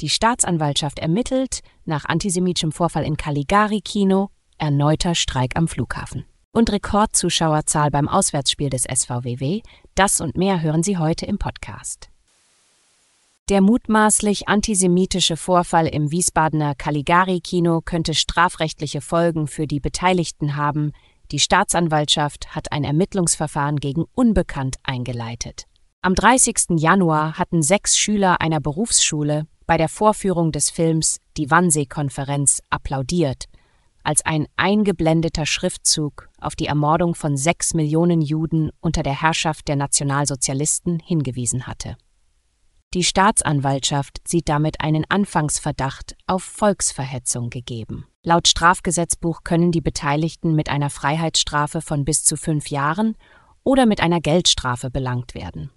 Die Staatsanwaltschaft ermittelt nach antisemitischem Vorfall in Caligari-Kino, erneuter Streik am Flughafen. Und Rekordzuschauerzahl beim Auswärtsspiel des SVWW, das und mehr hören Sie heute im Podcast. Der mutmaßlich antisemitische Vorfall im Wiesbadener Caligari-Kino könnte strafrechtliche Folgen für die Beteiligten haben. Die Staatsanwaltschaft hat ein Ermittlungsverfahren gegen Unbekannt eingeleitet. Am 30. Januar hatten sechs Schüler einer Berufsschule bei der Vorführung des Films Die Wannsee-Konferenz applaudiert, als ein eingeblendeter Schriftzug auf die Ermordung von sechs Millionen Juden unter der Herrschaft der Nationalsozialisten hingewiesen hatte. Die Staatsanwaltschaft sieht damit einen Anfangsverdacht auf Volksverhetzung gegeben. Laut Strafgesetzbuch können die Beteiligten mit einer Freiheitsstrafe von bis zu fünf Jahren oder mit einer Geldstrafe belangt werden.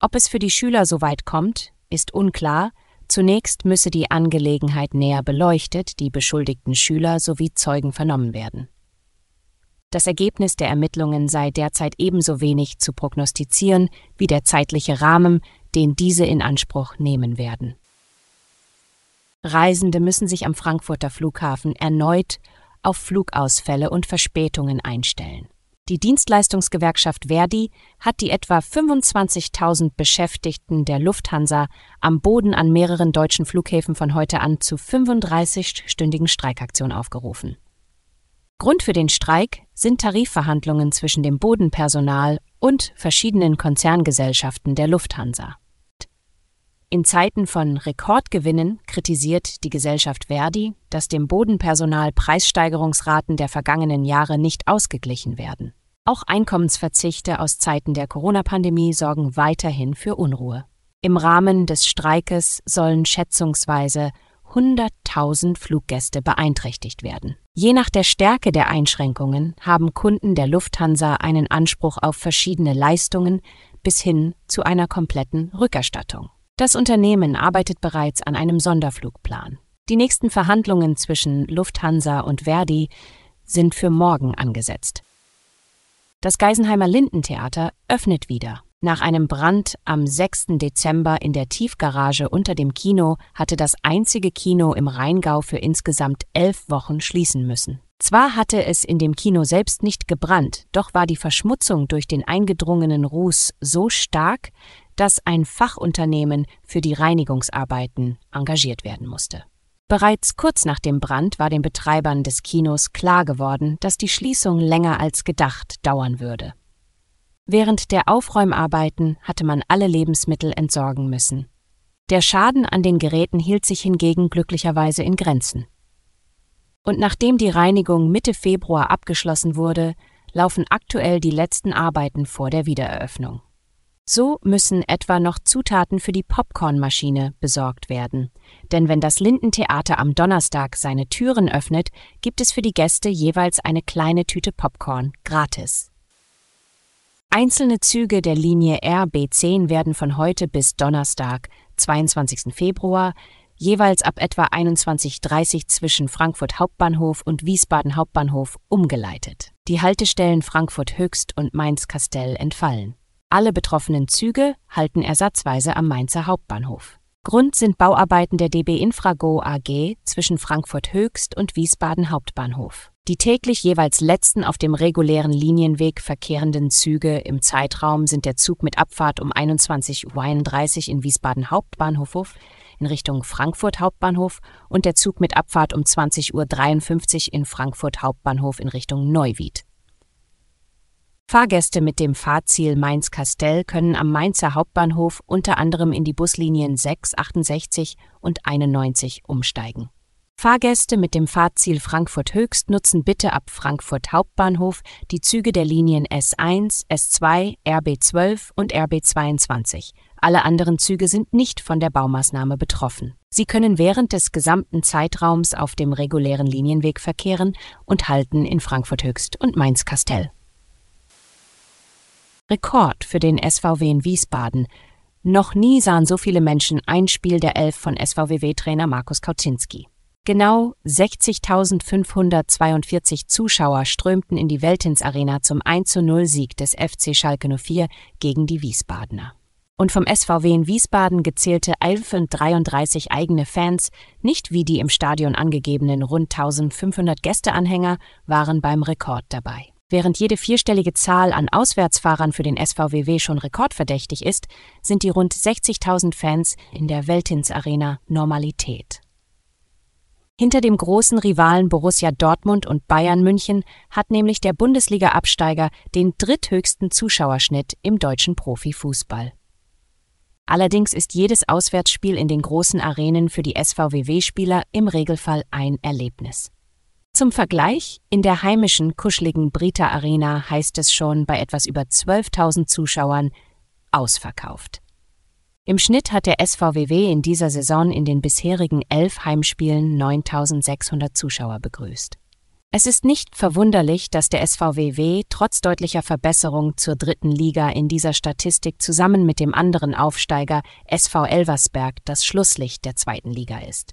Ob es für die Schüler so weit kommt, ist unklar, zunächst müsse die Angelegenheit näher beleuchtet, die beschuldigten Schüler sowie Zeugen vernommen werden. Das Ergebnis der Ermittlungen sei derzeit ebenso wenig zu prognostizieren wie der zeitliche Rahmen, den diese in Anspruch nehmen werden. Reisende müssen sich am Frankfurter Flughafen erneut auf Flugausfälle und Verspätungen einstellen. Die Dienstleistungsgewerkschaft Verdi hat die etwa 25.000 Beschäftigten der Lufthansa am Boden an mehreren deutschen Flughäfen von heute an zu 35-stündigen Streikaktion aufgerufen. Grund für den Streik sind Tarifverhandlungen zwischen dem Bodenpersonal und verschiedenen Konzerngesellschaften der Lufthansa. In Zeiten von Rekordgewinnen kritisiert die Gesellschaft Verdi, dass dem Bodenpersonal Preissteigerungsraten der vergangenen Jahre nicht ausgeglichen werden. Auch Einkommensverzichte aus Zeiten der Corona-Pandemie sorgen weiterhin für Unruhe. Im Rahmen des Streikes sollen schätzungsweise 100.000 Fluggäste beeinträchtigt werden. Je nach der Stärke der Einschränkungen haben Kunden der Lufthansa einen Anspruch auf verschiedene Leistungen bis hin zu einer kompletten Rückerstattung. Das Unternehmen arbeitet bereits an einem Sonderflugplan. Die nächsten Verhandlungen zwischen Lufthansa und Verdi sind für morgen angesetzt. Das Geisenheimer Lindentheater öffnet wieder. Nach einem Brand am 6. Dezember in der Tiefgarage unter dem Kino hatte das einzige Kino im Rheingau für insgesamt elf Wochen schließen müssen. Zwar hatte es in dem Kino selbst nicht gebrannt, doch war die Verschmutzung durch den eingedrungenen Ruß so stark, dass ein Fachunternehmen für die Reinigungsarbeiten engagiert werden musste. Bereits kurz nach dem Brand war den Betreibern des Kinos klar geworden, dass die Schließung länger als gedacht dauern würde. Während der Aufräumarbeiten hatte man alle Lebensmittel entsorgen müssen. Der Schaden an den Geräten hielt sich hingegen glücklicherweise in Grenzen. Und nachdem die Reinigung Mitte Februar abgeschlossen wurde, laufen aktuell die letzten Arbeiten vor der Wiedereröffnung. So müssen etwa noch Zutaten für die Popcornmaschine besorgt werden. Denn wenn das Lindentheater am Donnerstag seine Türen öffnet, gibt es für die Gäste jeweils eine kleine Tüte Popcorn gratis. Einzelne Züge der Linie RB10 werden von heute bis Donnerstag, 22. Februar, jeweils ab etwa 21.30 Uhr zwischen Frankfurt Hauptbahnhof und Wiesbaden Hauptbahnhof umgeleitet. Die Haltestellen Frankfurt Höchst und Mainz Kastell entfallen. Alle betroffenen Züge halten ersatzweise am Mainzer Hauptbahnhof. Grund sind Bauarbeiten der DB Infrago AG zwischen Frankfurt Höchst und Wiesbaden Hauptbahnhof. Die täglich jeweils letzten auf dem regulären Linienweg verkehrenden Züge im Zeitraum sind der Zug mit Abfahrt um 21.31 Uhr in Wiesbaden Hauptbahnhof in Richtung Frankfurt Hauptbahnhof und der Zug mit Abfahrt um 20.53 Uhr in Frankfurt Hauptbahnhof in Richtung Neuwied. Fahrgäste mit dem Fahrziel Mainz-Kastell können am Mainzer Hauptbahnhof unter anderem in die Buslinien 6, 68 und 91 umsteigen. Fahrgäste mit dem Fahrziel Frankfurt Höchst nutzen bitte ab Frankfurt Hauptbahnhof die Züge der Linien S1, S2, RB12 und RB22, Alle anderen Züge sind nicht von der Baumaßnahme betroffen. Sie können während des gesamten Zeitraums auf dem regulären Linienweg verkehren und halten in Frankfurt Höchst und Mainz-Kastell. Rekord für den SVW in Wiesbaden. Noch nie sahen so viele Menschen ein Spiel der Elf von SVWW-Trainer Markus Kauczynski. Genau 60.542 Zuschauer strömten in die Weltins Arena zum 1:0 Sieg des FC Schalke 04 gegen die Wiesbadener. Und vom SVW in Wiesbaden gezählte 1133 eigene Fans, nicht wie die im Stadion angegebenen rund 1500 Gästeanhänger, waren beim Rekord dabei. Während jede vierstellige Zahl an Auswärtsfahrern für den SVWW schon rekordverdächtig ist, sind die rund 60.000 Fans in der Weltins Arena Normalität. Hinter dem großen Rivalen Borussia Dortmund und Bayern München hat nämlich der Bundesliga-Absteiger den dritthöchsten Zuschauerschnitt im deutschen Profifußball. Allerdings ist jedes Auswärtsspiel in den großen Arenen für die SVWW-Spieler im Regelfall ein Erlebnis. Zum Vergleich, in der heimischen, kuscheligen Brita Arena heißt es schon bei etwas über 12.000 Zuschauern ausverkauft. Im Schnitt hat der SVWW in dieser Saison in den bisherigen elf Heimspielen 9600 Zuschauer begrüßt. Es ist nicht verwunderlich, dass der SVWW trotz deutlicher Verbesserung zur dritten Liga in dieser Statistik zusammen mit dem anderen Aufsteiger SV Elversberg das Schlusslicht der zweiten Liga ist.